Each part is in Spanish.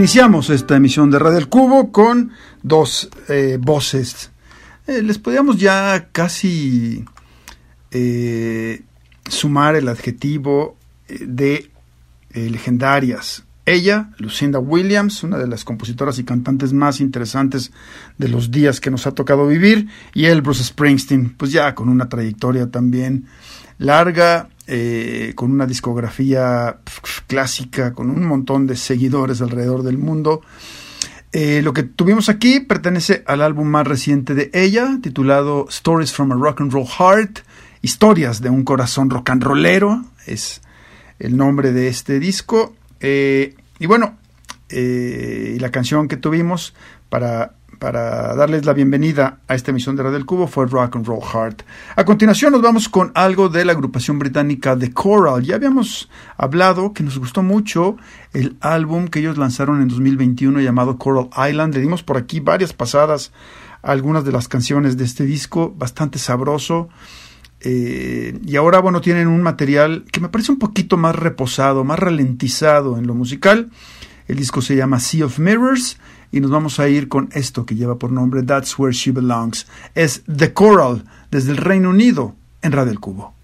Iniciamos esta emisión de Radio El Cubo con dos eh, voces. Eh, les podíamos ya casi eh, sumar el adjetivo de legendarias. Ella, Lucinda Williams, una de las compositoras y cantantes más interesantes de los días que nos ha tocado vivir, y él, Bruce Springsteen, pues ya con una trayectoria también larga, eh, con una discografía clásica, con un montón de seguidores alrededor del mundo. Eh, lo que tuvimos aquí pertenece al álbum más reciente de ella, titulado Stories from a Rock and Roll Heart, Historias de un corazón rock and rollero, es el nombre de este disco. Eh, y bueno, la canción que tuvimos para, para darles la bienvenida a esta emisión de Radio del Cubo fue Rock and Roll Heart. A continuación nos vamos con algo de la agrupación británica The Coral. Ya habíamos hablado que nos gustó mucho el álbum que ellos lanzaron en 2021 llamado Coral Island. Le dimos por aquí varias pasadas algunas de las canciones de este disco, bastante sabroso. Eh, y ahora, bueno, tienen un material que me parece un poquito más reposado, más ralentizado en lo musical. El disco se llama Sea of Mirrors y nos vamos a ir con esto que lleva por nombre That's Where She Belongs. Es The Coral desde el Reino Unido en Radio El Cubo.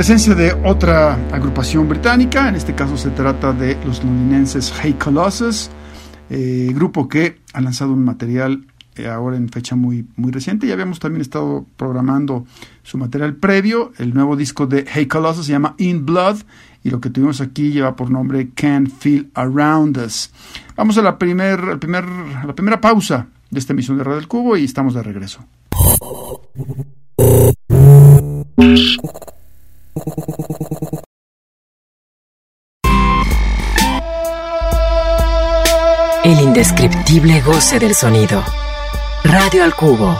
Presencia de otra agrupación británica, en este caso se trata de los londinenses Hey Colossus, eh, grupo que ha lanzado un material eh, ahora en fecha muy, muy reciente. Ya habíamos también estado programando su material previo. El nuevo disco de Hey Colossus se llama In Blood y lo que tuvimos aquí lleva por nombre Can't Feel Around Us. Vamos a la, primer, primera pausa de esta emisión de Radio del Cubo y estamos de regreso. El indescriptible goce del sonido. Radio al Cubo.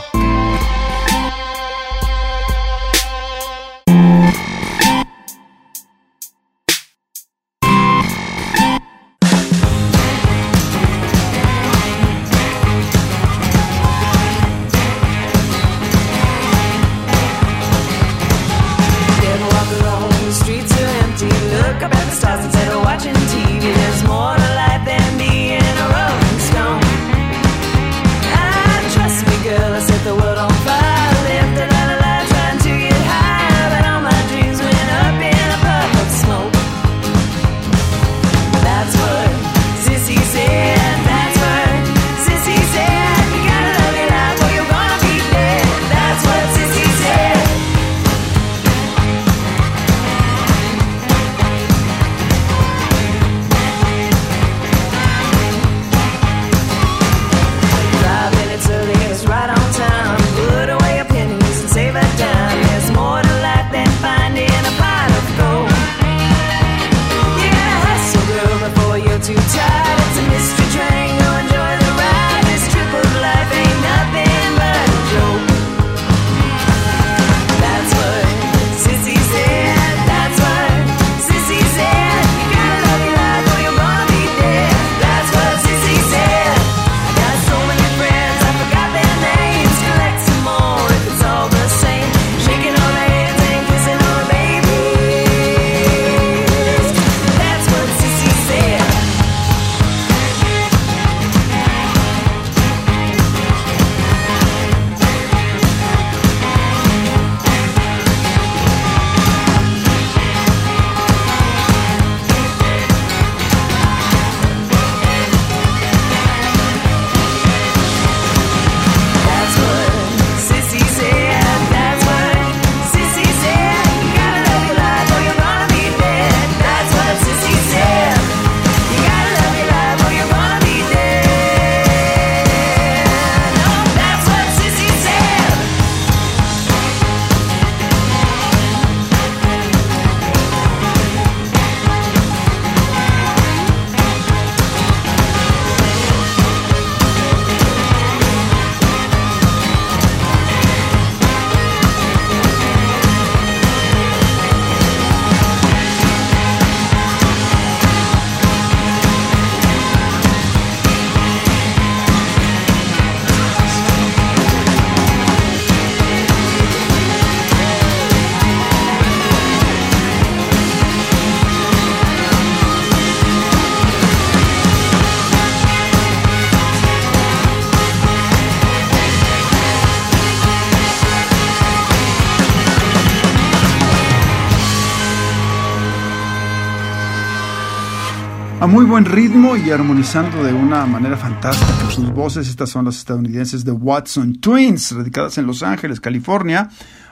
Muy buen ritmo y armonizando de una manera fantástica sus voces. Estas son las estadounidenses de Watson Twins, radicadas en Los Ángeles, California.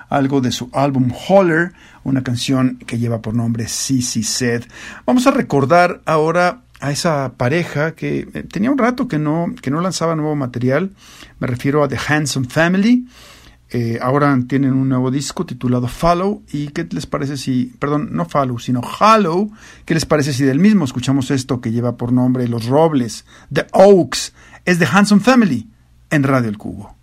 Algo de su álbum Holler, una canción que lleva por nombre Sissy. Vamos a recordar ahora a esa pareja que eh, tenía un rato que no, que no lanzaba nuevo material. Me refiero a The Handsome Family. Eh, ahora tienen un nuevo disco titulado Follow. ¿Y qué les parece si, perdón, no Follow, sino Hollow? ¿Qué les parece si del mismo escuchamos esto que lleva por nombre Los Robles, The Oaks? Es The Handsome Family en Radio El Cubo.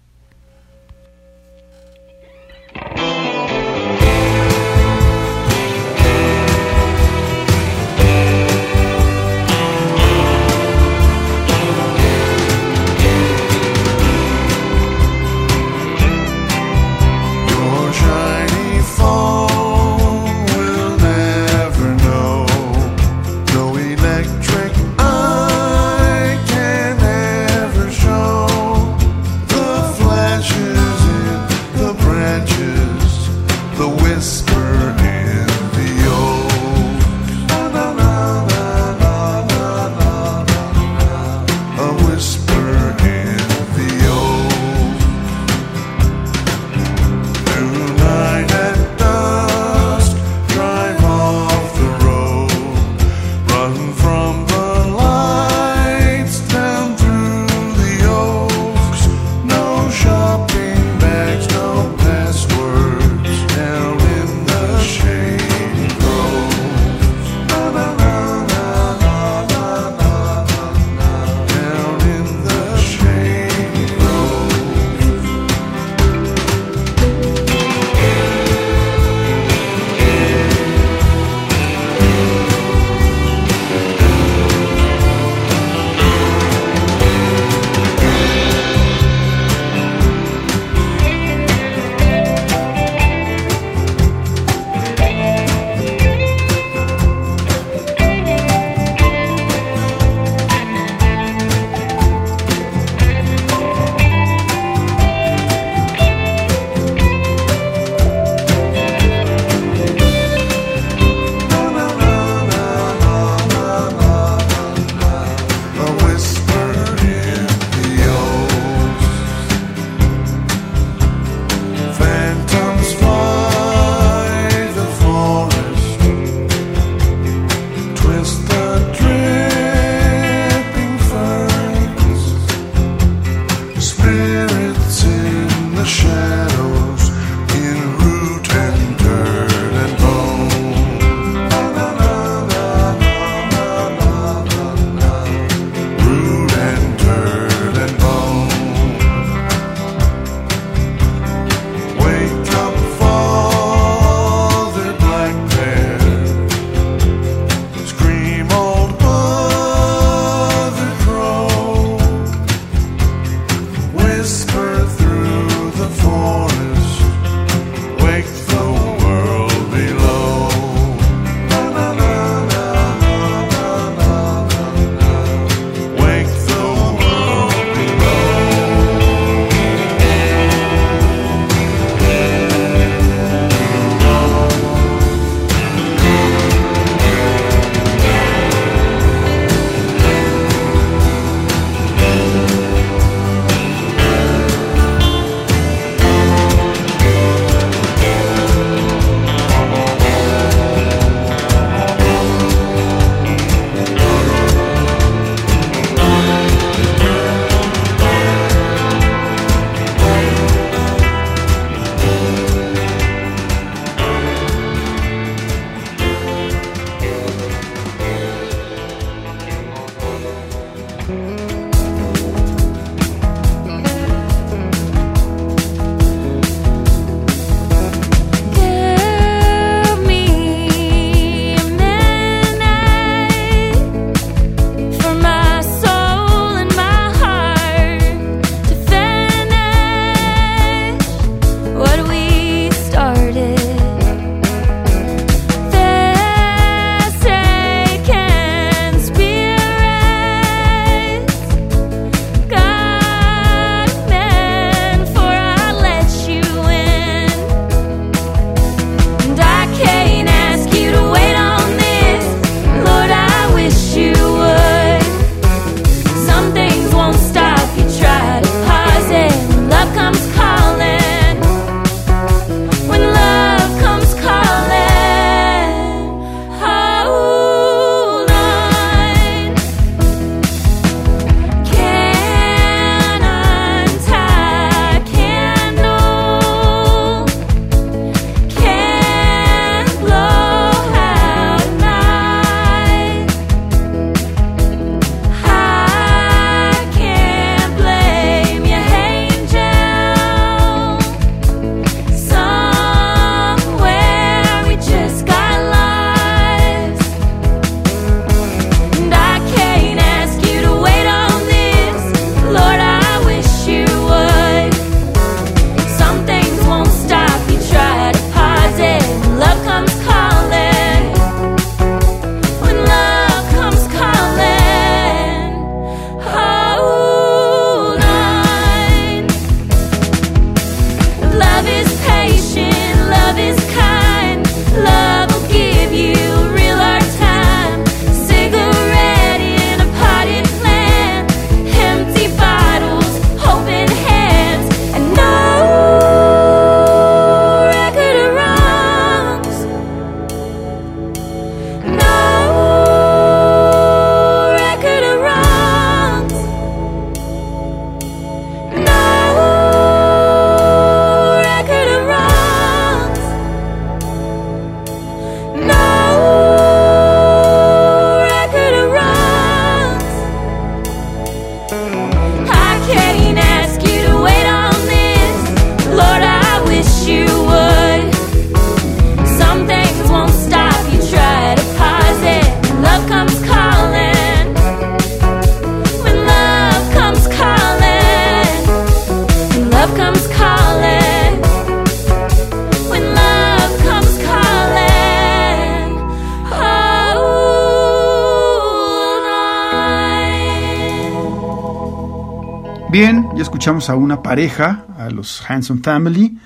Bien, ya escuchamos a una pareja, a los Hanson Family,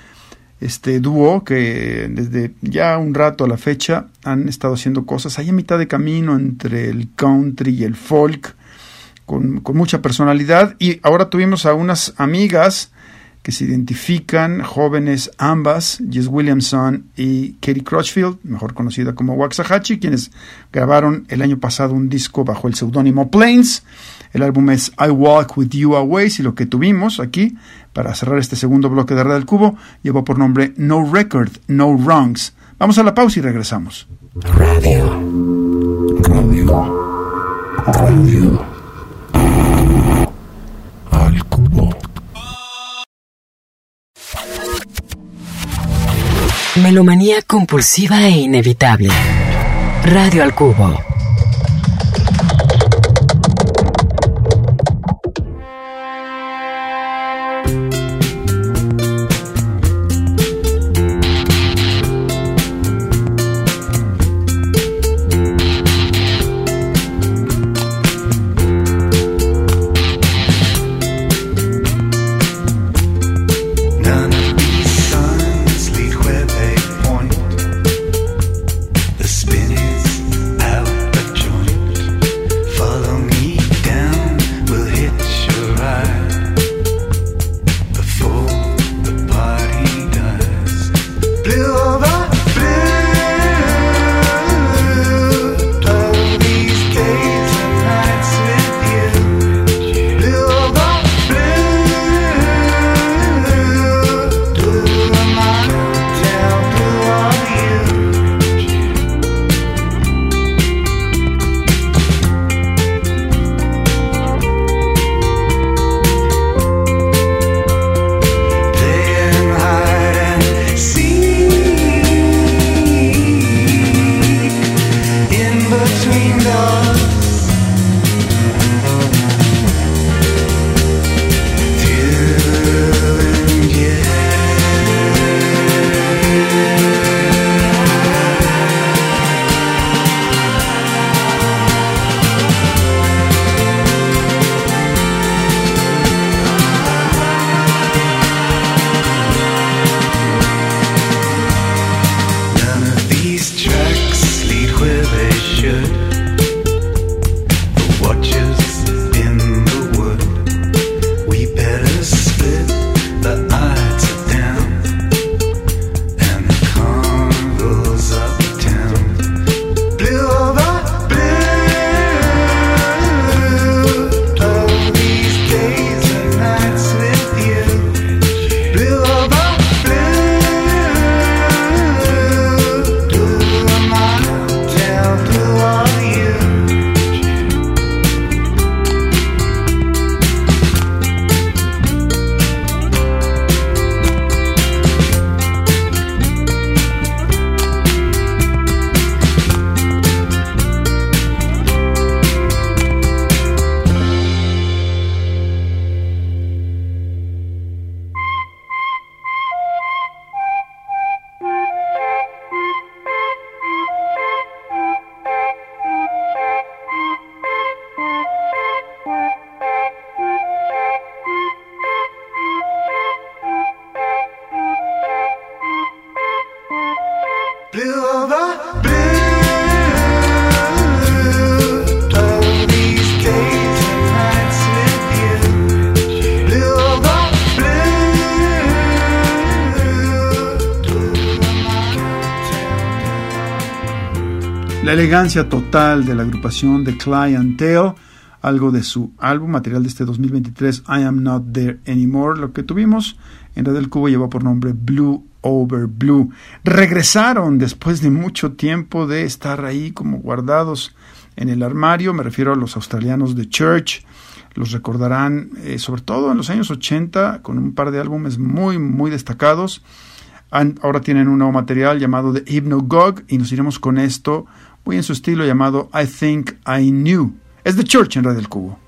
este dúo que desde ya un rato a la fecha han estado haciendo cosas ahí a mitad de camino entre el country y el folk, con, mucha personalidad. Y ahora tuvimos a unas amigas que se identifican, jóvenes ambas, Jess Williamson y Katie Crutchfield, mejor conocida como Waxahachie, quienes grabaron el año pasado un disco bajo el seudónimo Plains. El álbum es I Walk With You Away, y lo que tuvimos aquí para cerrar este segundo bloque de Red del Cubo llevó por nombre No Record, No Wrongs. Vamos a la pausa y regresamos. Radio. Radio. Radio. Al cubo. Melomanía compulsiva e inevitable. Radio al cubo. Elegancia total de la agrupación de Clientele, algo de su álbum material de este 2023, I Am Not There Anymore. Lo que tuvimos en Red del Cubo llevó por nombre Blue Over Blue. Regresaron después de mucho tiempo de estar ahí como guardados en el armario. Me refiero a los australianos de Church. Los recordarán eh, sobre todo en los años 80 con un par de álbumes muy, muy destacados. ahora tienen un nuevo material llamado The Hypnogog y nos iremos con esto muy en su estilo llamado I Think I Knew. Es The Church en Radio del Cubo.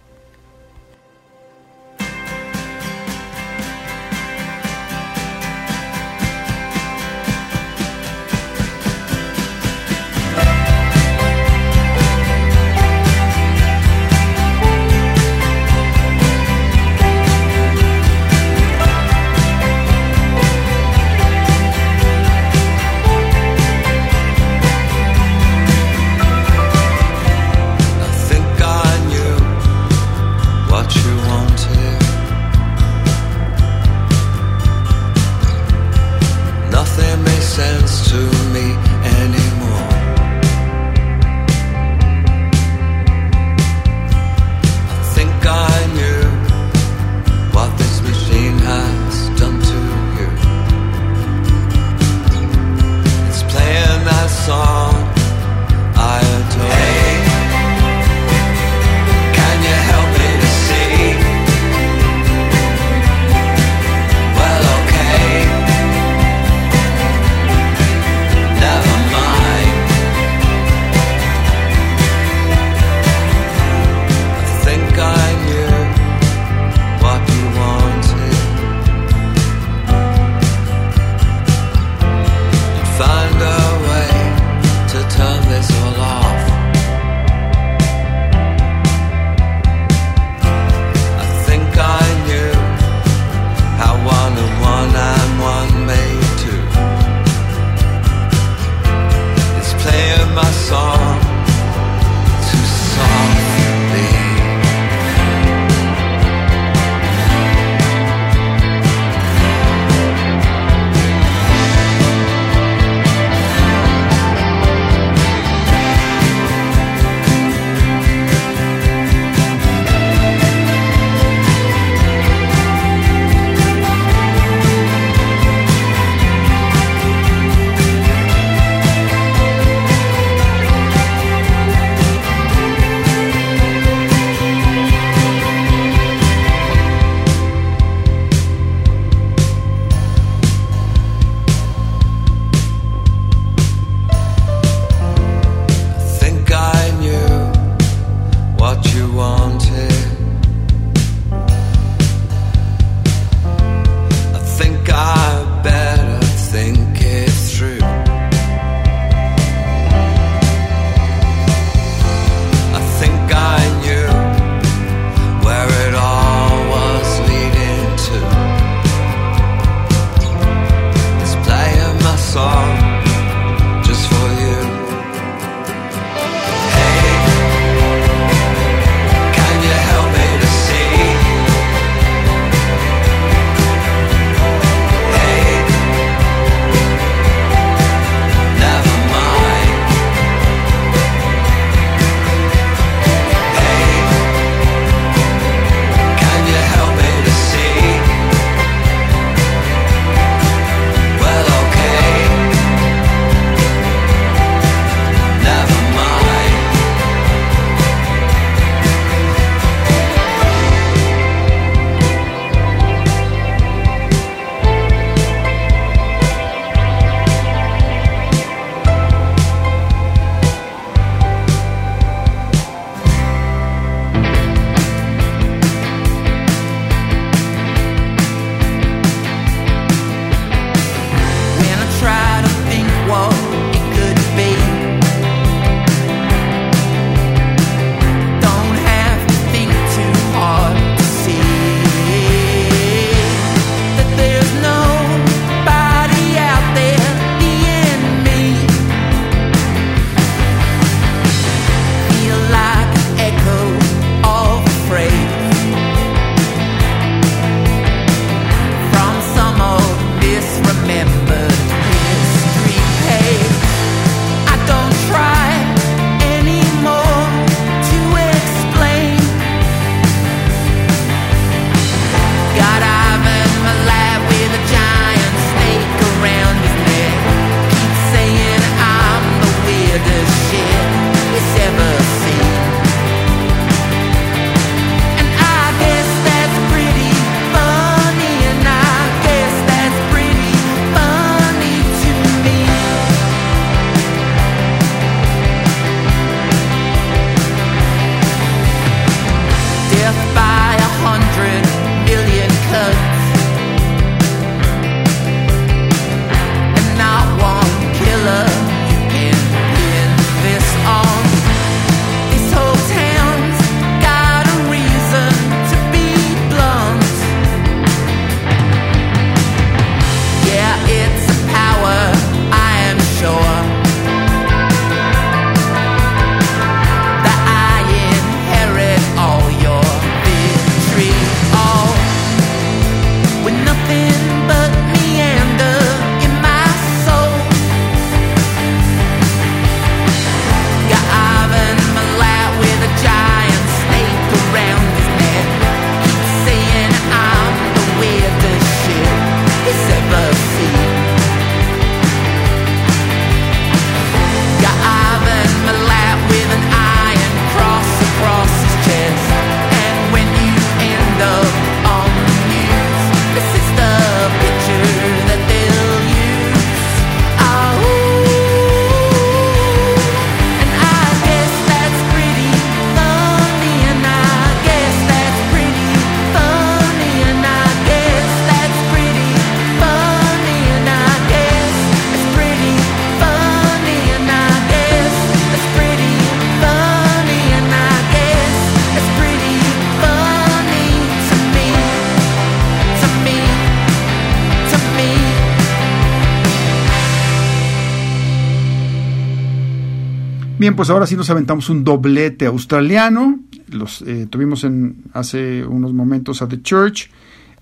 Pues ahora sí nos aventamos un doblete australiano. Los eh, tuvimos en hace unos momentos a The Church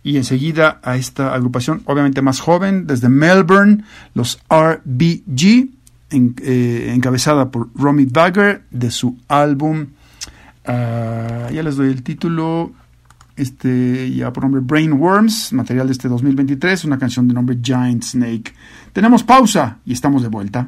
y enseguida a esta agrupación, obviamente más joven, desde Melbourne, los RBG, eh, encabezada por Romy Bagger, de su álbum, ah, ya les doy el título, este ya por nombre Brainworms, material de este 2023, una canción de nombre Giant Snake. Tenemos pausa y estamos de vuelta.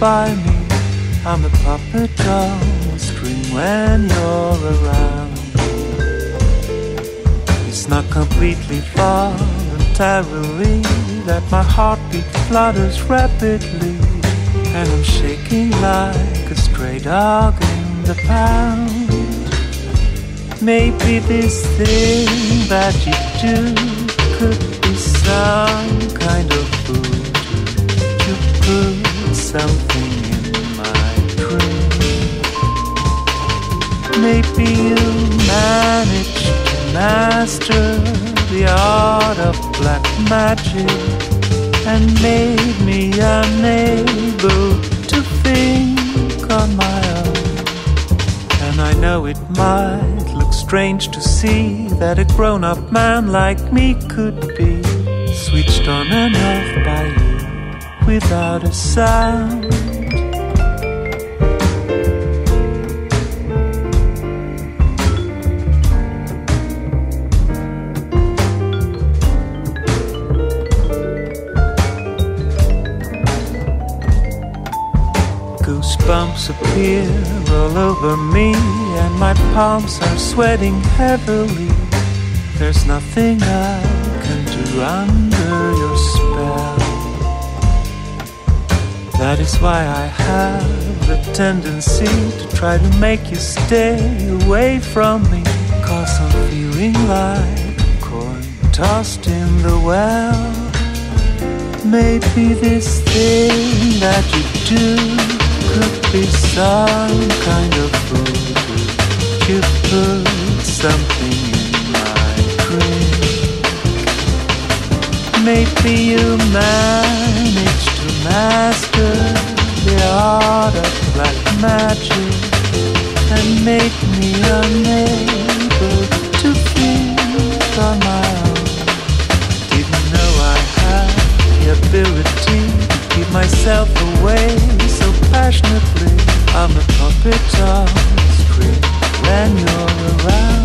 By me. I'm a puppet a string when you're around. It's not completely voluntarily that my heartbeat flutters rapidly, and I'm shaking like a stray dog in the pound. Maybe this thing that you do could be some kind of food to put something in my drink. Maybe you managed to master the art of black magic and made me unable to think on my own. And I know it might look strange to see that a grown up man like me could be switched on and off by you without a sound. Goosebumps appear all over me, and my palms are sweating heavily. There's nothing I can do under your spell. That is why I have a tendency to try to make you stay away from me. Cause I'm feeling like a coin tossed in the well. Maybe this thing that you do could be some kind of food. You put something in my cream. Maybe you manage to master the art of black magic and make me unable to think on my own. Didn't know I had the ability to keep myself away so passionately. I'm a puppet on the string when you're around.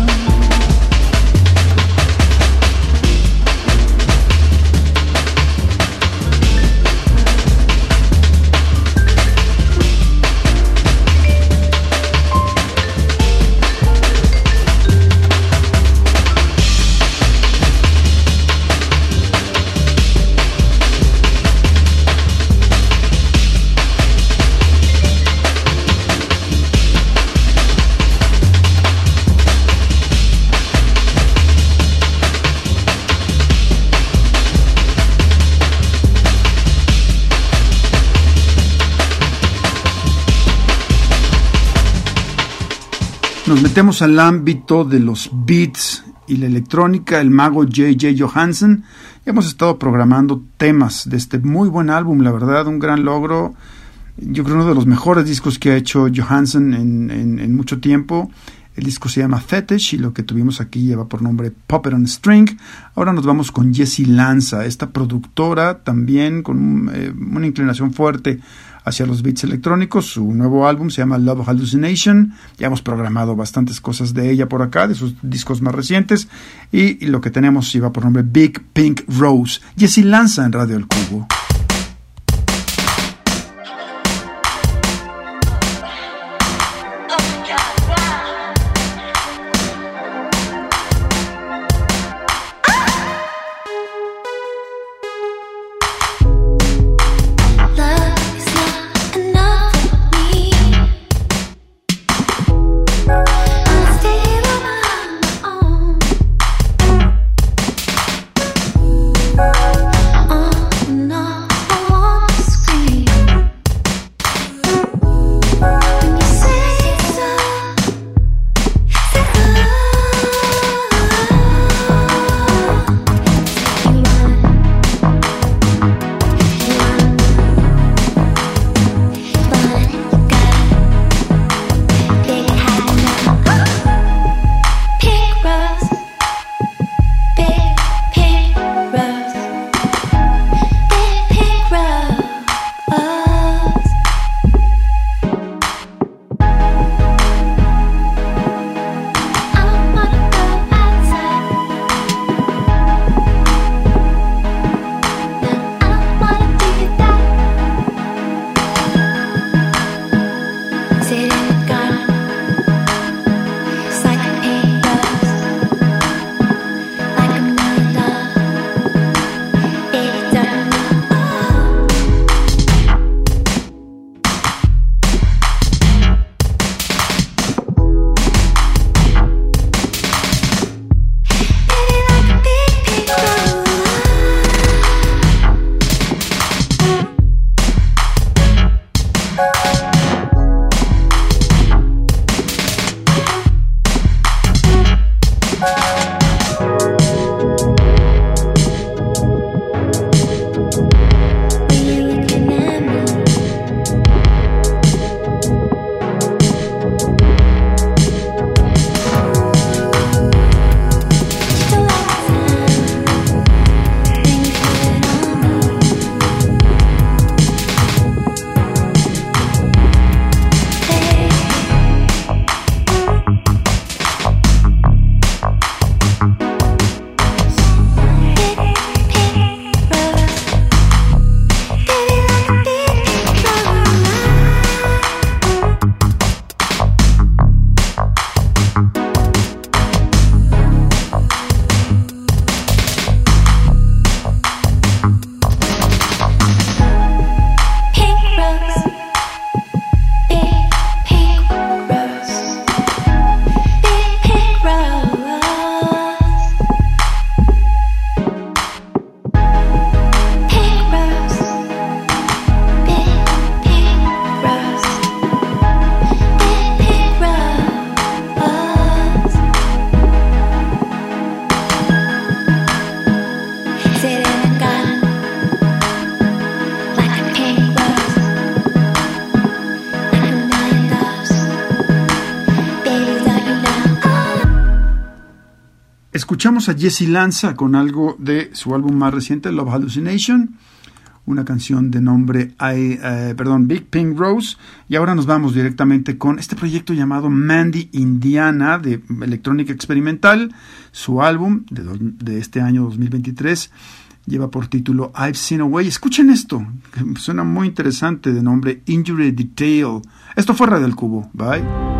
Metemos al ámbito de los beats y la electrónica, el mago J.J. Johansen. Hemos estado programando temas de este muy buen álbum, la verdad, un gran logro. Yo creo uno de los mejores discos que ha hecho Johansen en, mucho tiempo. El disco se llama Fetish y lo que tuvimos aquí lleva por nombre Puppet on String. Ahora nos vamos con Jessie Lanza, esta productora también con eh, una inclinación fuerte hacia los beats electrónicos. Su nuevo álbum se llama Love Hallucination. Ya hemos programado bastantes cosas de ella por acá, de sus discos más recientes. Y, lo que tenemos lleva por nombre Big Pink Rose. Jessie Lanza en Radio El Cubo. A Jesse Lanza con algo de su álbum más reciente, Love Hallucination, una canción de nombre eh, perdón, Big Pink Rose. Y ahora nos vamos directamente con este proyecto llamado Mandy Indiana de electrónica experimental. Su álbum de, este año 2023 lleva por título I've Seen a Way. Escuchen esto, suena muy interesante de nombre Injury Detail. Esto fue Radio del Cubo. Bye.